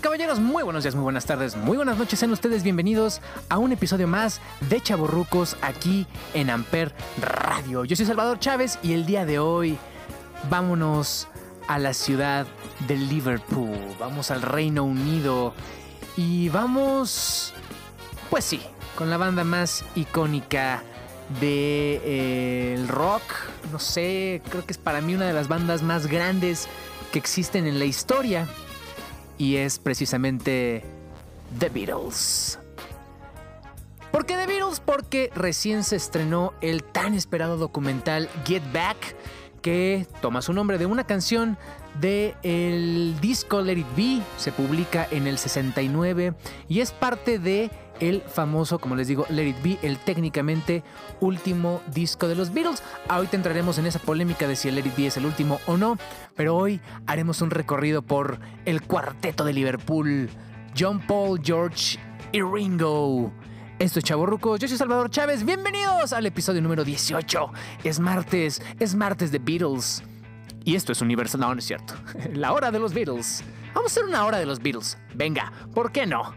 Caballeros, muy buenos días, muy buenas tardes, muy buenas noches. Sean ustedes bienvenidos a un episodio más de Chaborrucos aquí en Amper Radio. Yo soy Salvador Chávez y el día de hoy vámonos a la ciudad de Liverpool. Vamos al Reino Unido y vamos, pues sí, con la banda más icónica de eh, rock. No sé, creo que es para mí una de las bandas más grandes que existen en la historia y es precisamente The Beatles. ¿Por qué The Beatles? Porque recién se estrenó el tan esperado documental Get Back, que toma su nombre de una canción de disco Let It Be, se publica en el 69 y es parte de el famoso, como les digo, Let It Be, el técnicamente último disco de los Beatles. Ahorita entraremos en esa polémica de si el Let It Be es el último o no, pero hoy haremos un recorrido por el cuarteto de Liverpool, John Paul, George y Ringo. Esto es Chaborrucos, yo soy Salvador Chávez, bienvenidos al episodio número 18. Es martes, es martes de Beatles. Y esto es Universal, no, no es cierto. La hora de los Beatles. Vamos a hacer una hora de los Beatles. Venga, ¿por qué no?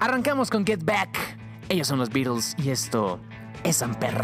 Arrancamos con Get Back. Ellos son los Beatles y esto es Amper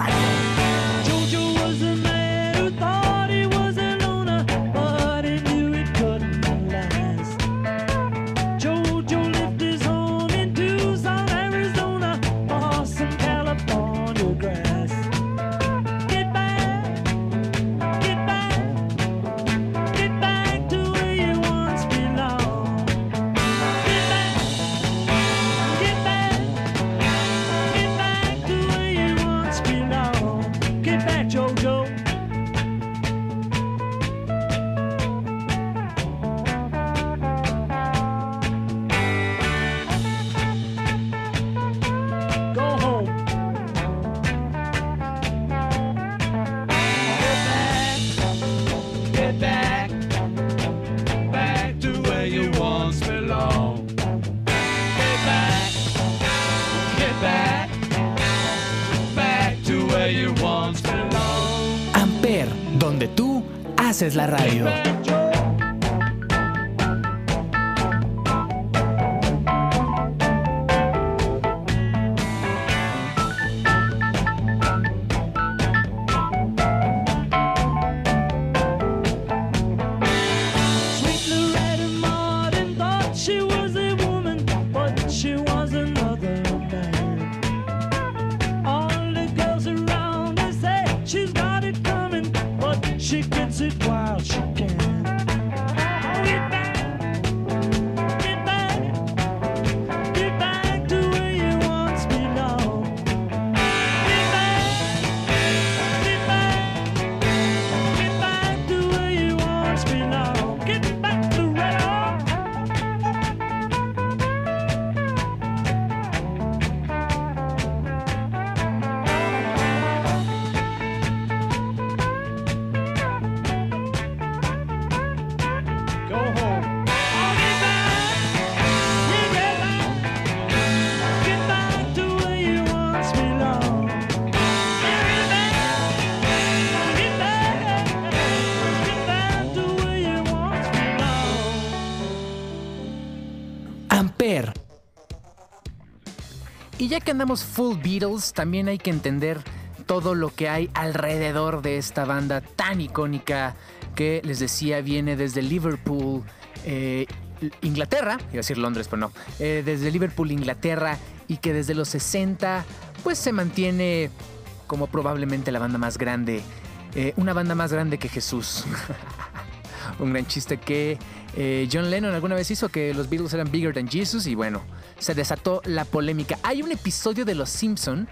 haces la radio. Y ya que andamos full Beatles, también hay que entender todo lo que hay alrededor de esta banda tan icónica que les decía viene desde Liverpool, eh, Inglaterra, iba a decir Londres, pero no, eh, desde Liverpool, Inglaterra, y que desde los 60 pues se mantiene como probablemente la banda más grande, eh, una banda más grande que Jesús. Un gran chiste que eh, John Lennon alguna vez hizo que los Beatles eran bigger than Jesus y bueno, se desató la polémica. Hay un episodio de Los Simpson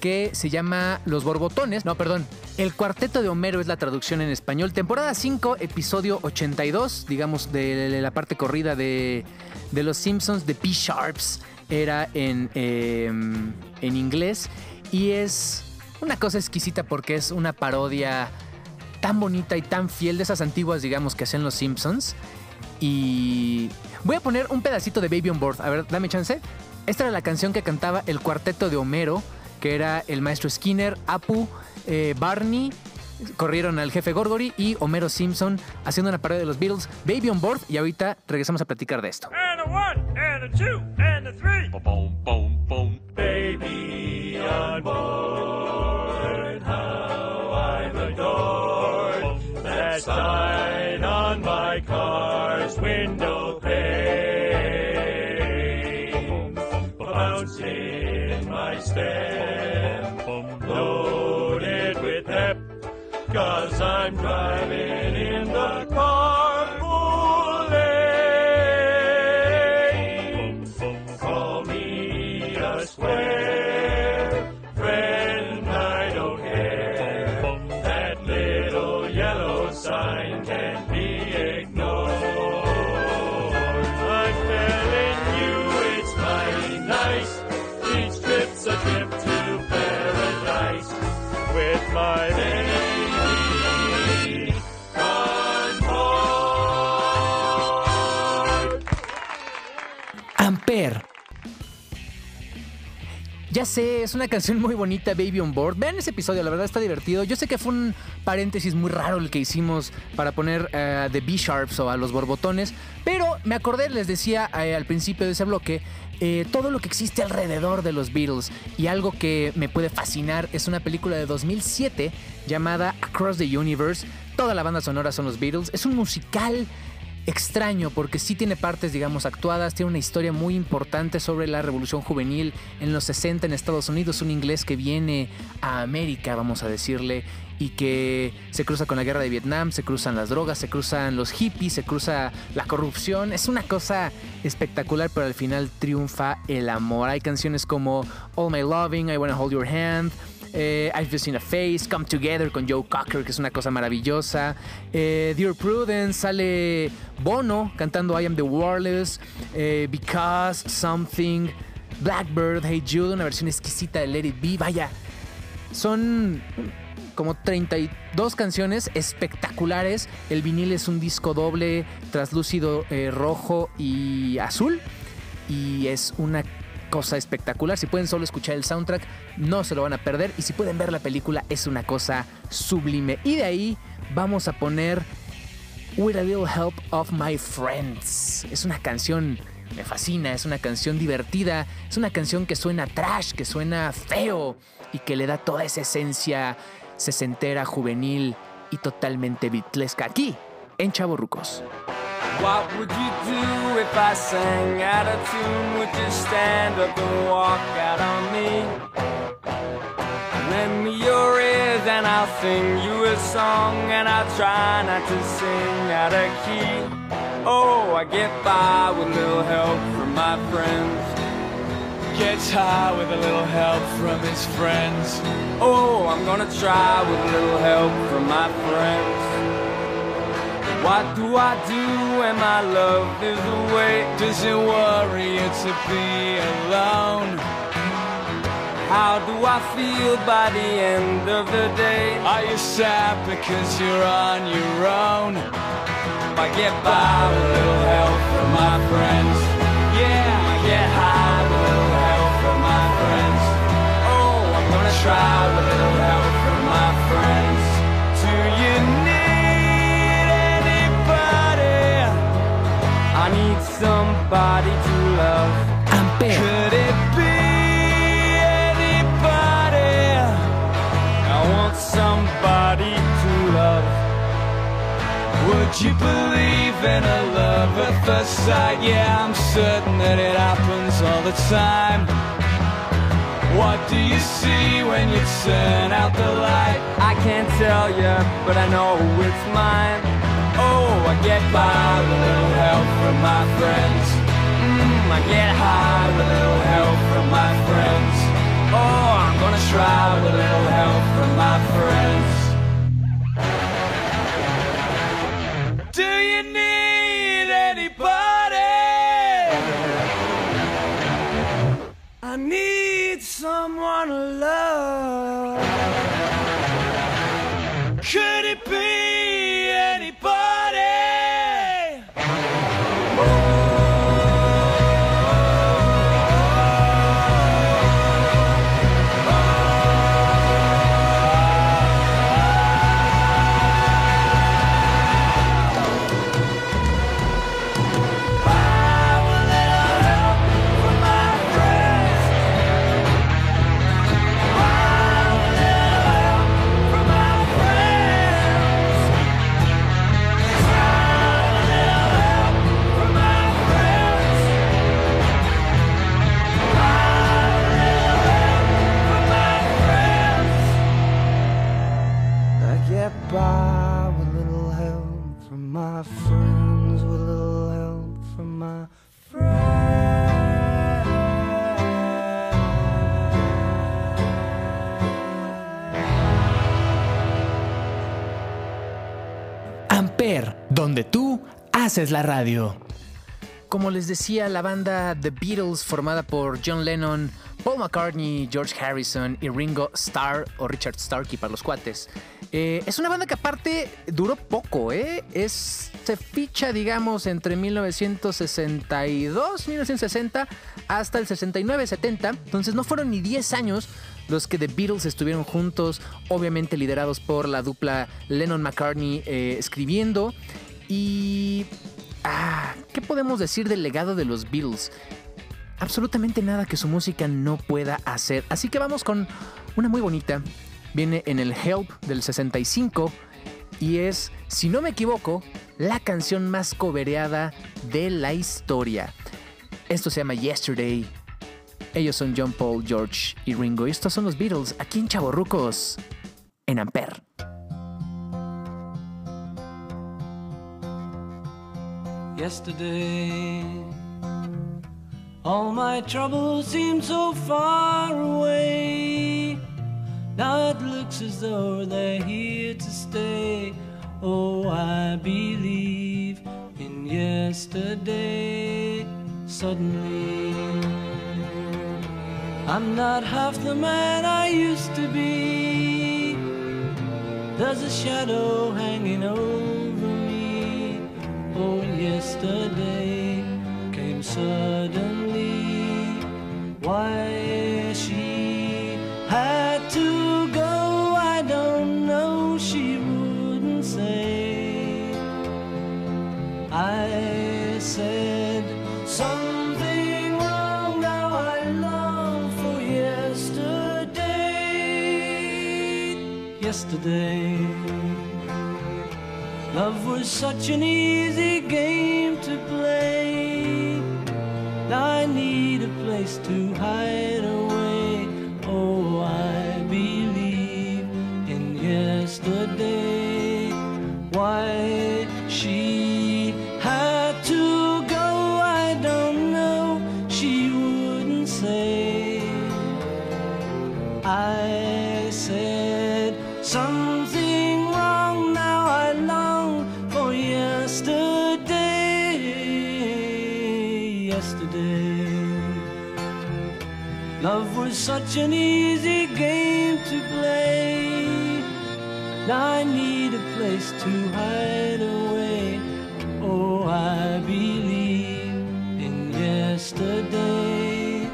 que se llama Los Borbotones, no, perdón, El Cuarteto de Homero es la traducción en español. Temporada 5, episodio 82, digamos, de la parte corrida de, de Los Simpsons, de P-Sharps, era en, eh, en inglés. Y es una cosa exquisita porque es una parodia tan bonita y tan fiel de esas antiguas, digamos, que hacen Los Simpsons. Y voy a poner un pedacito de Baby on Board. A ver, dame chance. Esta era la canción que cantaba el Cuarteto de Homero, que era el maestro Skinner, Apu, eh, Barney, corrieron al jefe Gorgory y Homero Simpson haciendo una parodia de los Beatles, Baby on Board, y ahorita regresamos a platicar de esto. And a one, and a two, and a three. Boom, boom, boom. Baby es una canción muy bonita, Baby on Board. Vean ese episodio, la verdad está divertido. Yo sé que fue un paréntesis muy raro el que hicimos para poner eh, The B-Sharps o a los borbotones, pero me acordé, les decía eh, al principio de ese bloque, eh, todo lo que existe alrededor de los Beatles y algo que me puede fascinar es una película de 2007 llamada Across the Universe. Toda la banda sonora son los Beatles. Es un musical extraño porque sí tiene partes, digamos, actuadas, tiene una historia muy importante sobre la revolución juvenil en los 60 en Estados Unidos, un inglés que viene a América, vamos a decirle, y que se cruza con la guerra de Vietnam, se cruzan las drogas, se cruzan los hippies, se cruza la corrupción, es una cosa espectacular, pero al final triunfa el amor. Hay canciones como All My Loving, I Wanna Hold Your Hand, eh, I've Just Seen a Face, Come Together con Joe Cocker, que es una cosa maravillosa. Eh, Dear Prudence, sale Bono cantando I Am the Warless, eh, Because, Something, Blackbird, Hey Jude, una versión exquisita de Let It Be. Vaya, son como 32 canciones espectaculares. El vinil es un disco doble, translúcido rojo y azul. Y es una cosa espectacular. Si pueden solo escuchar el soundtrack, no se lo van a perder. Y si pueden ver la película, es una cosa sublime. Y de ahí vamos a poner With a Little Help of My Friends. Es una canción, me fascina, es una canción divertida, es una canción que suena trash, que suena feo y que le da toda esa esencia sesentera, juvenil y totalmente beatlesca aquí en Chavorrucos. What would you do if I sang out of tune? Would you stand up and walk out on me? Lend me your ears and I'll sing you a song and I'll try not to sing out of key. Oh, I get by with a little help from my friends. Gets high with a little help from his friends. Oh, I'm gonna try with a little help from my friends. What do I do when my love is away? Does it worry you to be alone? How do I feel by the end of the day? Are you sad because you're on your own? I get by with a little help from my friends. Yeah, I get high with a little help from my friends. Oh, I'm gonna try with a little somebody to love. Ampere. Could it be anybody? I want somebody to love. Would you believe in a love at first sight? Yeah, I'm certain that it happens all the time. What do you see when you turn out the light? I can't tell you, but I know it's mine. I get by with a little help from my friends. Mm, I get high with a donde tú haces la radio. Como les decía, la banda The Beatles, formada por John Lennon, Paul McCartney, George Harrison y Ringo Starr, o Richard Starkey para los cuates, eh, es una banda que aparte duró poco, ¿eh? Se ficha, digamos, entre 1962, 1960 hasta el 69-70. Entonces no fueron ni 10 años los que The Beatles estuvieron juntos, obviamente liderados por la dupla Lennon-McCartney eh, escribiendo. Y... Ah, ¿Qué podemos decir del legado de los Beatles? Absolutamente nada que su música no pueda hacer. Así que vamos con una muy bonita. Viene en el Help del 65 y es, si no me equivoco, la canción más cobereada de la historia. Esto se llama Yesterday. Ellos son John Paul, George y Ringo. Estos son los Beatles aquí en Chavorrucos, en Ampere. yesterday. All my troubles seem so far away. Now it looks as though they're here to stay. Oh, I believe in yesterday. Suddenly, I'm not half the man I used to be. There's a shadow hanging over Yesterday. Love was such an easy yesterday.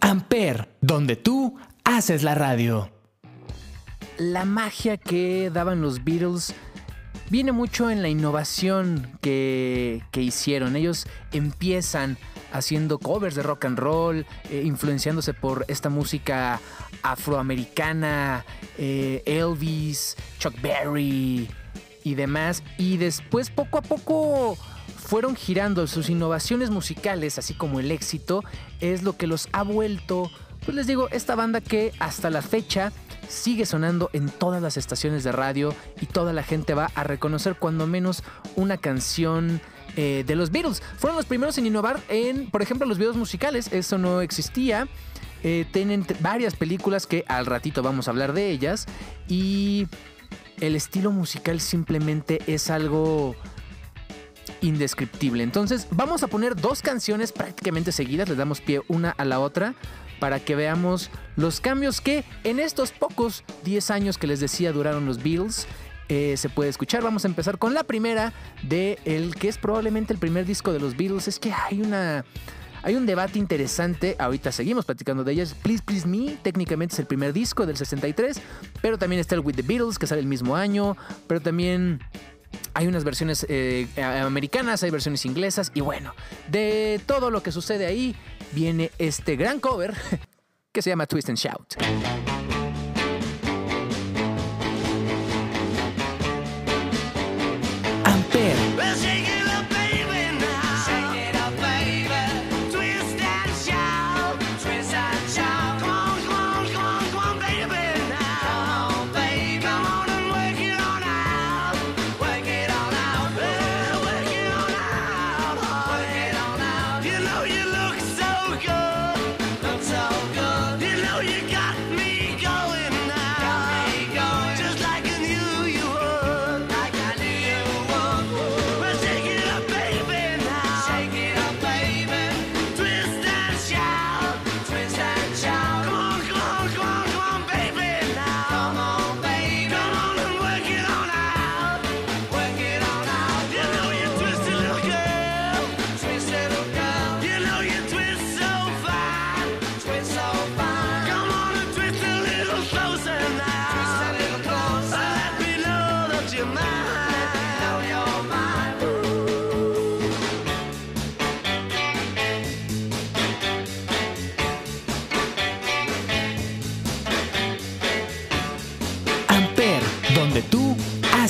Amper, donde tú haces la radio. La magia que daban los Beatles viene mucho en la innovación que, que hicieron. Ellos empiezan haciendo covers de rock and roll, eh, influenciándose por esta música afroamericana, eh, Elvis, Chuck Berry y demás. Y después poco a poco fueron girando sus innovaciones musicales, así como el éxito, es lo que los ha vuelto, pues les digo, esta banda que hasta la fecha sigue sonando en todas las estaciones de radio y toda la gente va a reconocer cuando menos una canción eh, de los Beatles. Fueron los primeros en innovar en, por ejemplo, los videos musicales, eso no existía. Eh, tienen varias películas que al ratito vamos a hablar de ellas. Y el estilo musical simplemente es algo indescriptible. Entonces vamos a poner dos canciones prácticamente seguidas, les damos pie una a la otra para que veamos los cambios que en estos pocos 10 años que les decía duraron los Beatles. Eh, se puede escuchar. Vamos a empezar con la primera de el que es probablemente el primer disco de los Beatles. Es que hay una hay un debate interesante. Ahorita seguimos platicando de ellas. Please Please Me técnicamente es el primer disco del 63, pero también está el With the Beatles que sale el mismo año, pero también hay unas versiones eh, americanas, hay versiones inglesas y bueno, de todo lo que sucede ahí viene este gran cover que se llama Twist and Shout.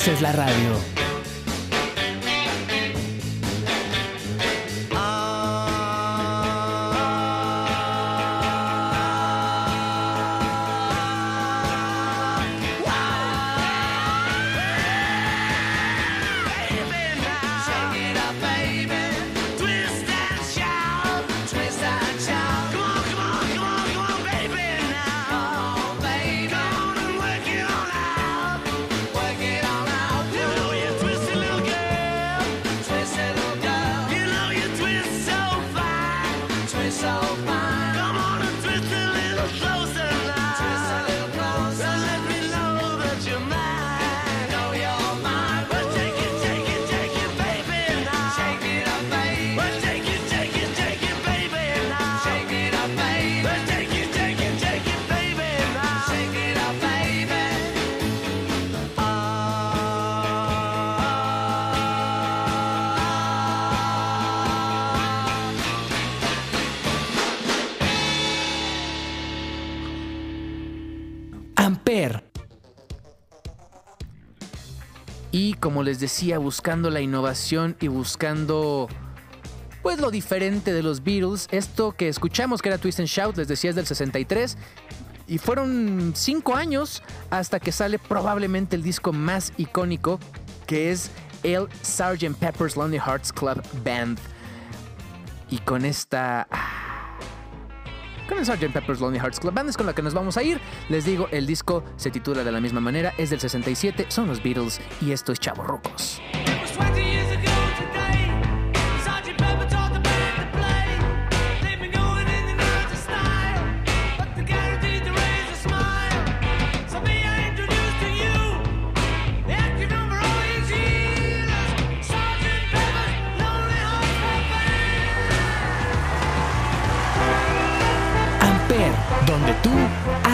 Haces la radio. Amper. Y como les decía, buscando la innovación y buscando pues lo diferente de los Beatles, esto que escuchamos que era Twist and Shout, les decía es del 63 y fueron cinco años hasta que sale probablemente el disco más icónico que es el Sgt. Pepper's Lonely Hearts Club Band. Y con esta con el Sgt. Pepper's Lonely Hearts Club Band es con la que nos vamos a ir. Les digo, el disco se titula de la misma manera, es del 67, son los Beatles y esto es Chavo Rucos.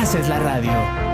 Haces la radio.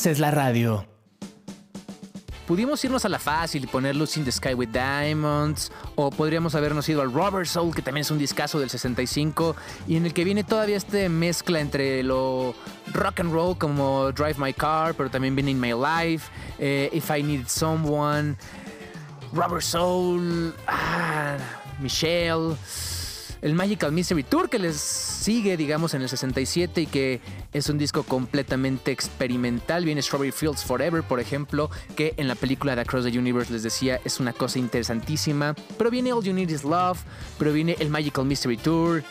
Haces la radio. Pudimos irnos a la fácil y poner Lucy in the Sky with Diamonds, o podríamos habernos ido al Rubber Soul, que también es un discazo del 65, y en el que viene todavía esta mezcla entre lo rock and roll como Drive My Car, pero también viene In My Life, eh, If I Need Someone, Rubber Soul, ah, Michelle, el Magical Mystery Tour que les sigue, digamos, en el 67 y que es un disco completamente experimental. Viene Strawberry Fields Forever, por ejemplo, que en la película de Across the Universe les decía es una cosa interesantísima. Pero viene All You Need Is Love, pero viene el Magical Mystery Tour,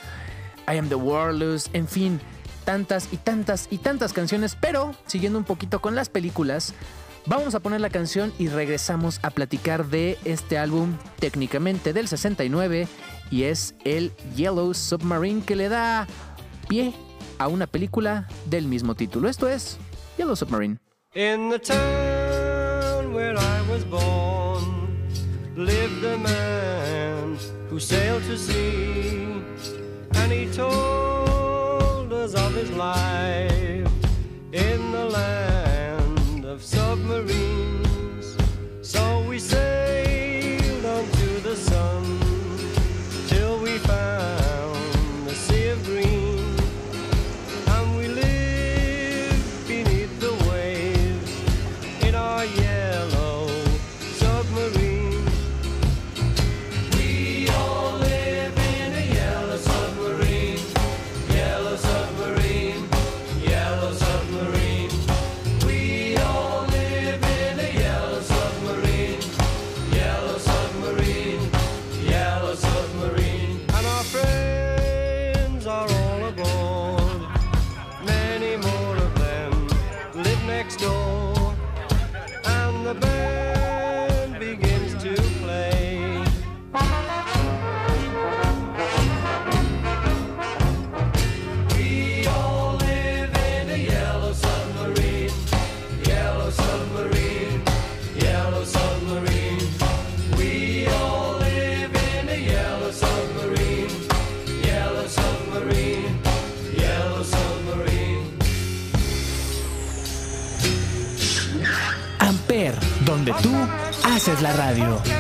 I Am the Warless, en fin, tantas y tantas y tantas canciones. Pero siguiendo un poquito con las películas, Vamos a poner la canción y regresamos a platicar de este álbum técnicamente del 69 y es el Yellow Submarine que le da pie a una película del mismo título. Esto es Yellow Submarine. In the town where I was born lived a man who sailed to sea, and he told us of his life radio.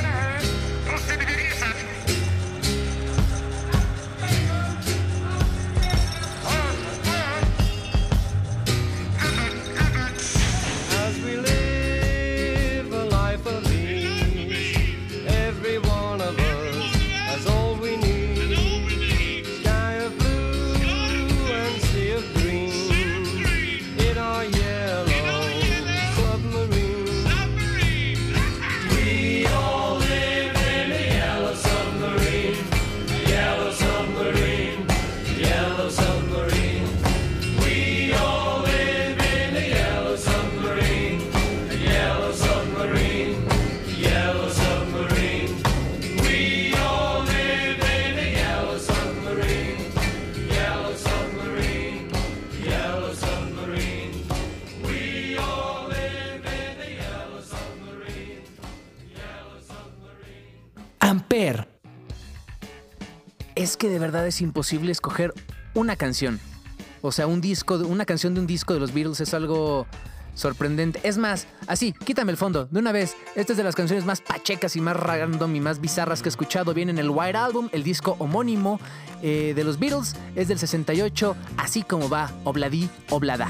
Que de verdad es imposible escoger una canción. O sea, un disco, una canción de un disco de los Beatles es algo sorprendente. Es más, así, quítame el fondo, de una vez. Esta es de las canciones más pachecas y más random y más bizarras que he escuchado. Viene en el White Album, el disco homónimo eh, de los Beatles. Es del 68, así como va, Obladí, Oblada.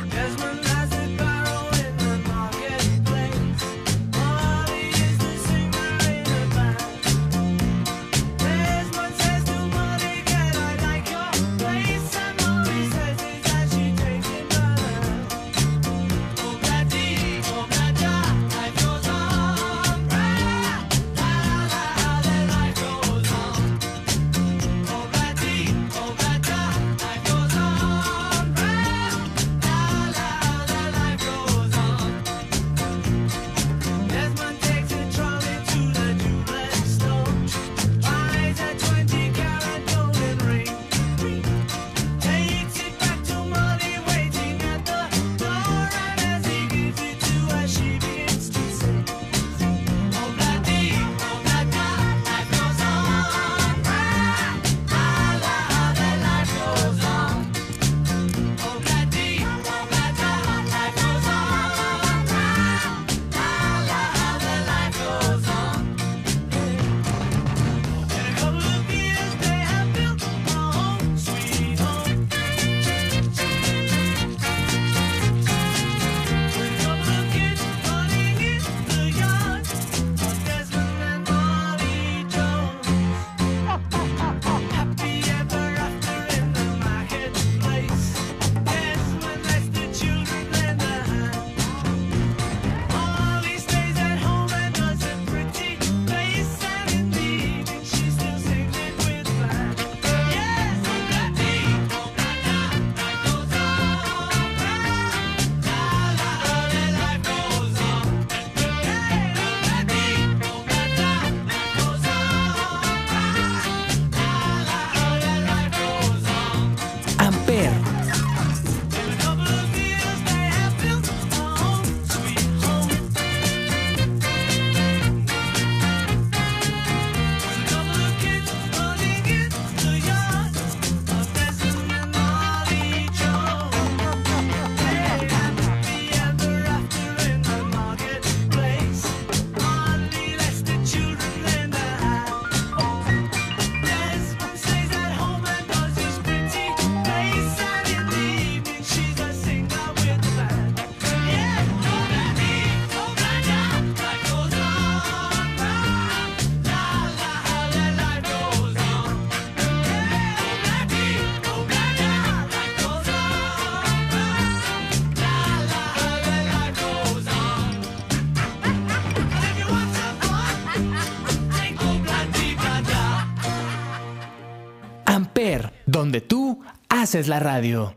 Haces la radio.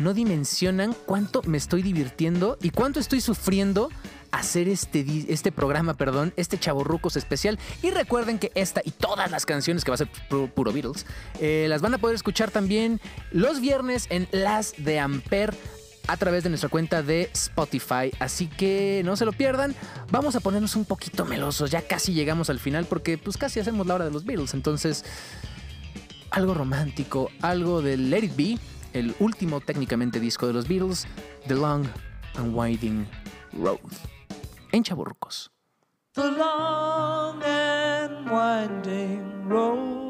No dimensionan cuánto me estoy divirtiendo y cuánto estoy sufriendo hacer este, este programa, perdón, este Chavorrucos especial. Y recuerden que esta y todas las canciones que va a ser pu- puro Beatles, eh, las van a poder escuchar también los viernes en Las de Amper a través de nuestra cuenta de Spotify. Así que no se lo pierdan. Vamos a ponernos un poquito melosos. Ya casi llegamos al final porque pues casi hacemos la hora de los Beatles. Entonces, algo romántico, algo de Let It Be, el último técnicamente disco de los Beatles, The Long and Winding Road. En Chaburrucos. the long and winding road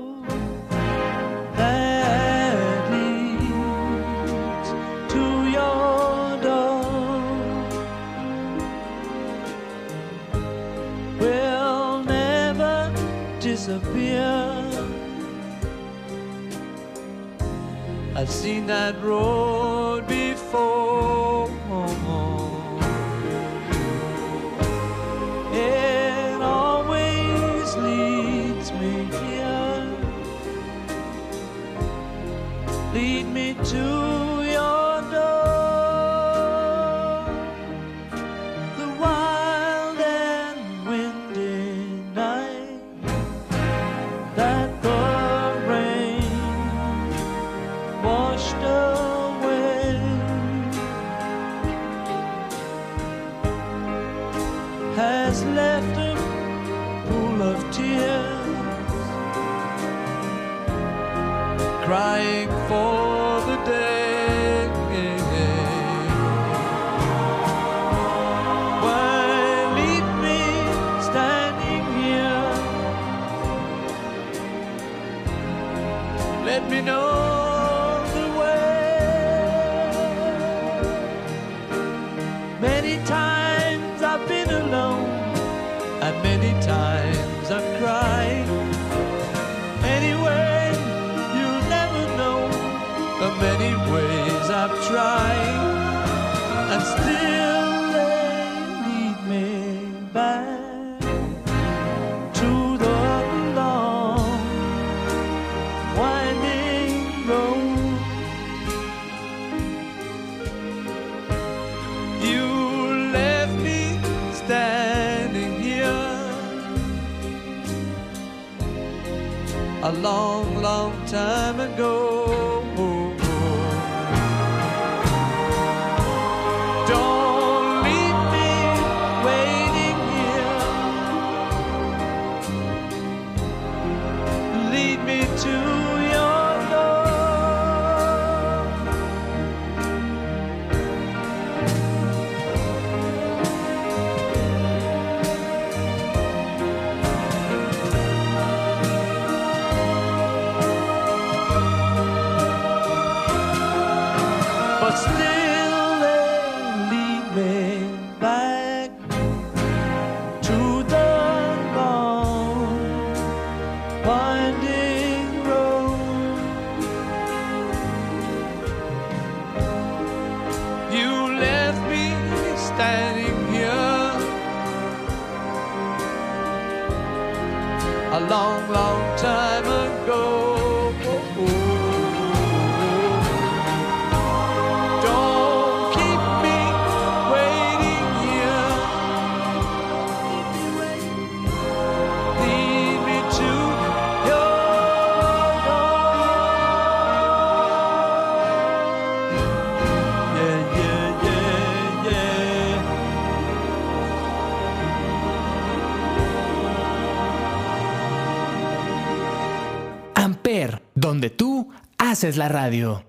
seen that road long, long time ago. Long, time ago. Haces la radio.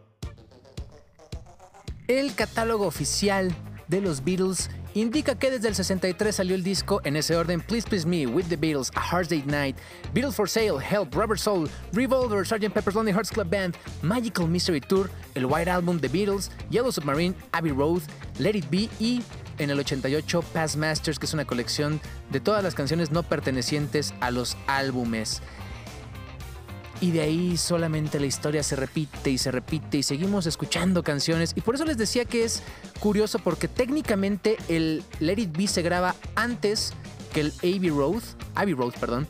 El catálogo oficial de los Beatles indica que desde el 63 salió el disco en ese orden Please Please Me, With the Beatles, A Hard Date Night, Beatles for Sale, Help, Rubber Soul, Revolver, Sgt. Pepper's Lonely Hearts Club Band, Magical Mystery Tour, el White Album The Beatles, Yellow Submarine, Abbey Road, Let It Be y en el 88 Past Masters, que es una colección de todas las canciones no pertenecientes a los álbumes. Y de ahí solamente la historia se repite y se repite y seguimos escuchando canciones. Y por eso les decía que es curioso porque técnicamente el Let It Be se graba antes que el Abbey Road, Abbey Road, perdón.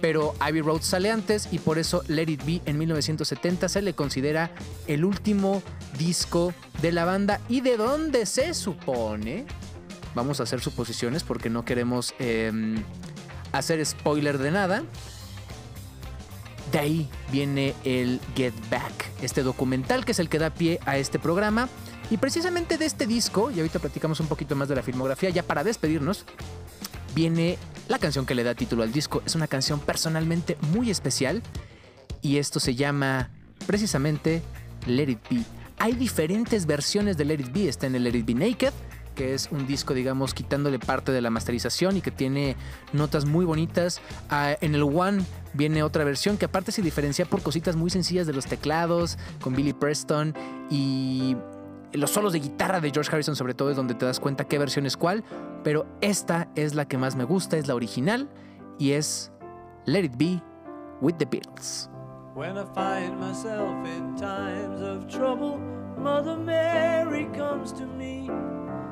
pero Abbey Road sale antes y por eso Let It Be en 1970 se le considera el último disco de la banda y de donde se supone, vamos a hacer suposiciones porque no queremos em, hacer spoiler de nada, de ahí viene el Get Back, este documental que es el que da pie a este programa. Y precisamente de este disco, y ahorita platicamos un poquito más de la filmografía, ya para despedirnos, viene la canción que le da título al disco. Es una canción personalmente muy especial y esto se llama precisamente Let It Be. Hay diferentes versiones de Let It Be. Está en el Let It Be Naked, que es un disco, digamos, quitándole parte de la masterización y que tiene notas muy bonitas. Ah, en el One viene otra versión que aparte se diferencia por cositas muy sencillas de los teclados, con Billy Preston y los solos de guitarra de George Harrison sobre todo es donde te das cuenta qué versión es cuál, pero esta es la que más me gusta, es la original y es Let It Be with the Beatles. When I find myself in times of trouble, Mother Mary comes to me,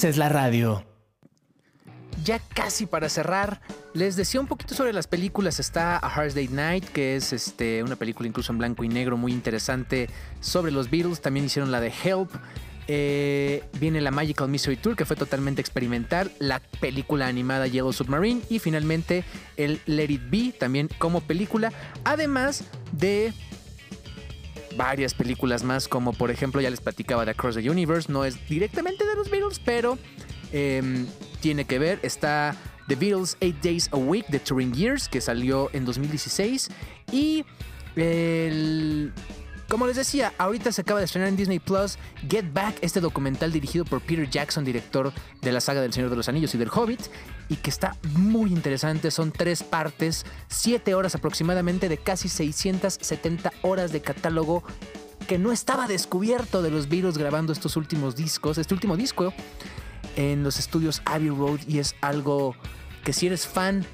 Haces la radio. ya casi para cerrar, les decía un poquito sobre las películas. Está A Hard Day Night, que es este, una película incluso en blanco y negro muy interesante sobre los Beatles. También hicieron la de Help. Eh, viene la Magical Mystery Tour, que fue totalmente experimental. La película animada Yellow Submarine. Y finalmente el Let It Be, también como película. Además de varias películas más, como por ejemplo, ya les platicaba de Across the Universe. No es directamente de los Beatles, pero eh, tiene que ver. Está The Beatles 8 Days a Week de Touring Years, que salió en 2016. Y el. Como les decía, ahorita se acaba de estrenar en Disney Plus Get Back, este documental dirigido por Peter Jackson, director de la saga del Señor de los Anillos y del Hobbit, y que está muy interesante. Son tres partes, siete horas aproximadamente de casi 670 horas de catálogo que no estaba descubierto de los Beatles grabando estos últimos discos, este último disco en los estudios Abbey Road y es algo que si eres fan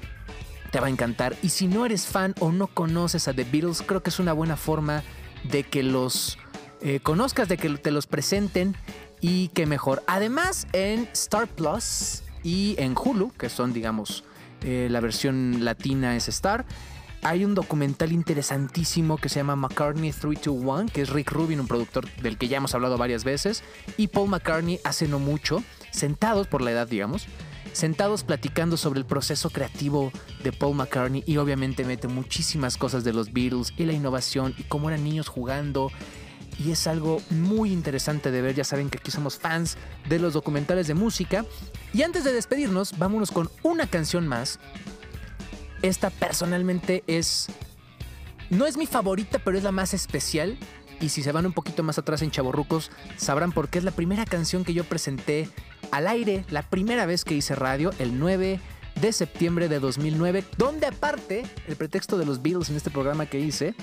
te va a encantar. Y si no eres fan o no conoces a The Beatles, creo que es una buena forma que los eh, conozcas, de que te los presenten y que mejor. Además, en Star Plus y en Hulu, que son, digamos, eh, la versión latina es Star, hay un documental interesantísimo que se llama McCartney 321, que es Rick Rubin, un productor del que ya hemos hablado varias veces, y Paul McCartney hace no mucho, sentados por la edad, digamos, sentados platicando sobre el proceso creativo de Paul McCartney y obviamente mete muchísimas cosas de los Beatles y la innovación y cómo eran niños jugando. Y es algo muy interesante de ver, ya saben que aquí somos fans de los documentales de música. Y antes de despedirnos, vámonos con una canción más. Esta personalmente es... No es mi favorita, pero es la más especial. Y si se van un poquito más atrás en Chaborrucos, sabrán por qué es la primera canción que yo presenté al aire, la primera vez que hice radio, el 9 de septiembre de 2009, donde aparte, el pretexto de los Beatles en este programa que hice,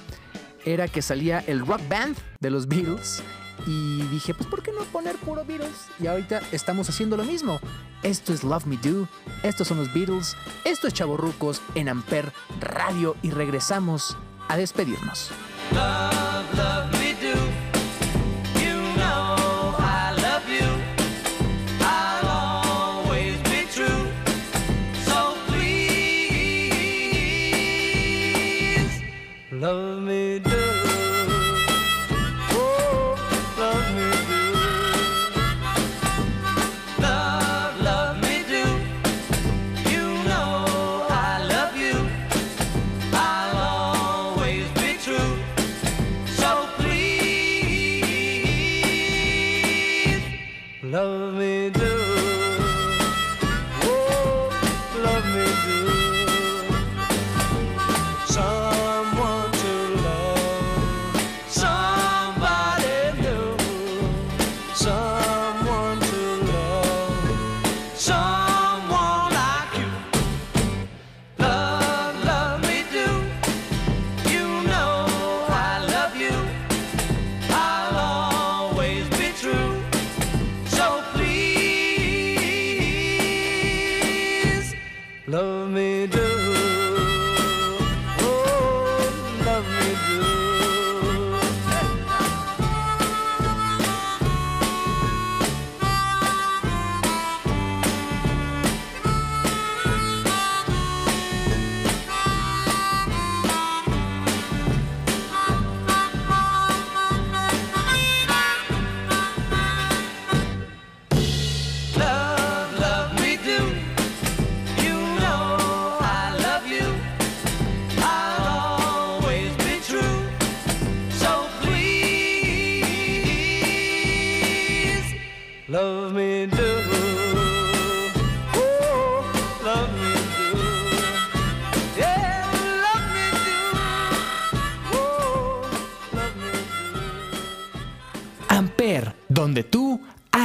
era que salía el rock band de los Beatles. Y dije, pues ¿por qué no poner puro Beatles? Y ahorita estamos haciendo lo mismo. Esto es Love Me Do, estos son los Beatles, esto es Chaborrucos en Amper Radio y regresamos a despedirnos.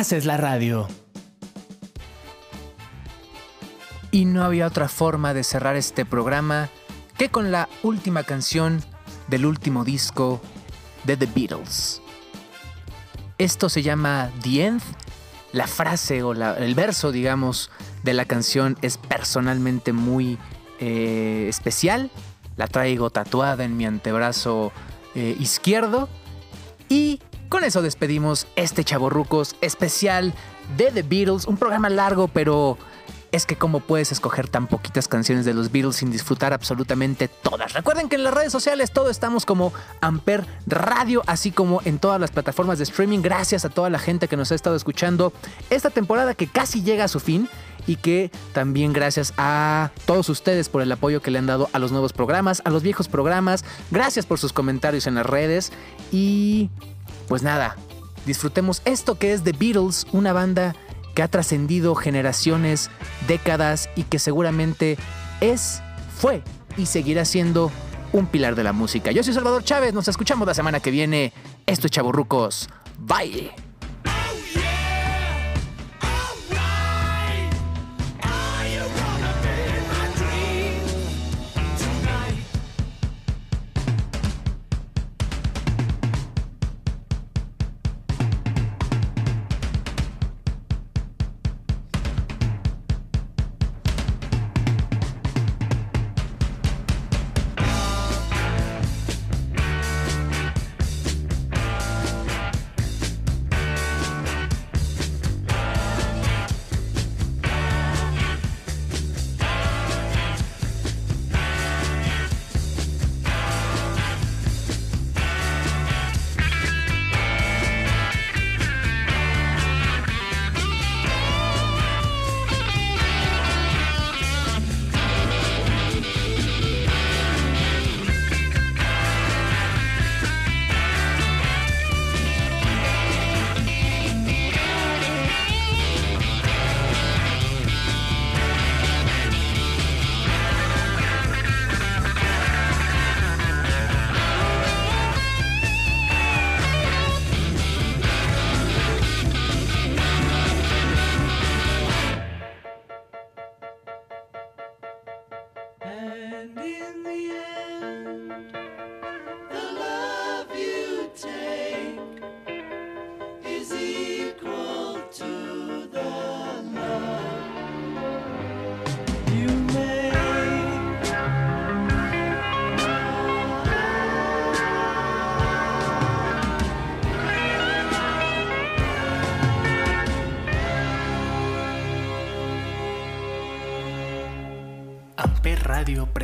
Haces la radio. Y no había otra forma de cerrar este programa que con la última canción del último disco de The Beatles. Esto se llama The End. La frase o el verso, digamos, de la canción es personalmente muy eh, especial. La traigo tatuada en mi antebrazo eh, izquierdo. Eso despedimos este Chaborrucos especial de The Beatles. Un programa largo, pero es que cómo puedes escoger tan poquitas canciones de los Beatles sin disfrutar absolutamente todas. Recuerden que en las redes sociales todo estamos como Amper Radio, así como en todas las plataformas de streaming. Gracias a toda la gente que nos ha estado escuchando esta temporada que casi llega a su fin y que también gracias a todos ustedes por el apoyo que le han dado a los nuevos programas, a los viejos programas. Gracias por sus comentarios en las redes y pues nada, disfrutemos esto que es The Beatles, una banda que ha trascendido generaciones, décadas y que seguramente es, fue y seguirá siendo un pilar de la música. Yo soy Salvador Chávez, nos escuchamos la semana que viene. Esto es Chaburrucos. Bye.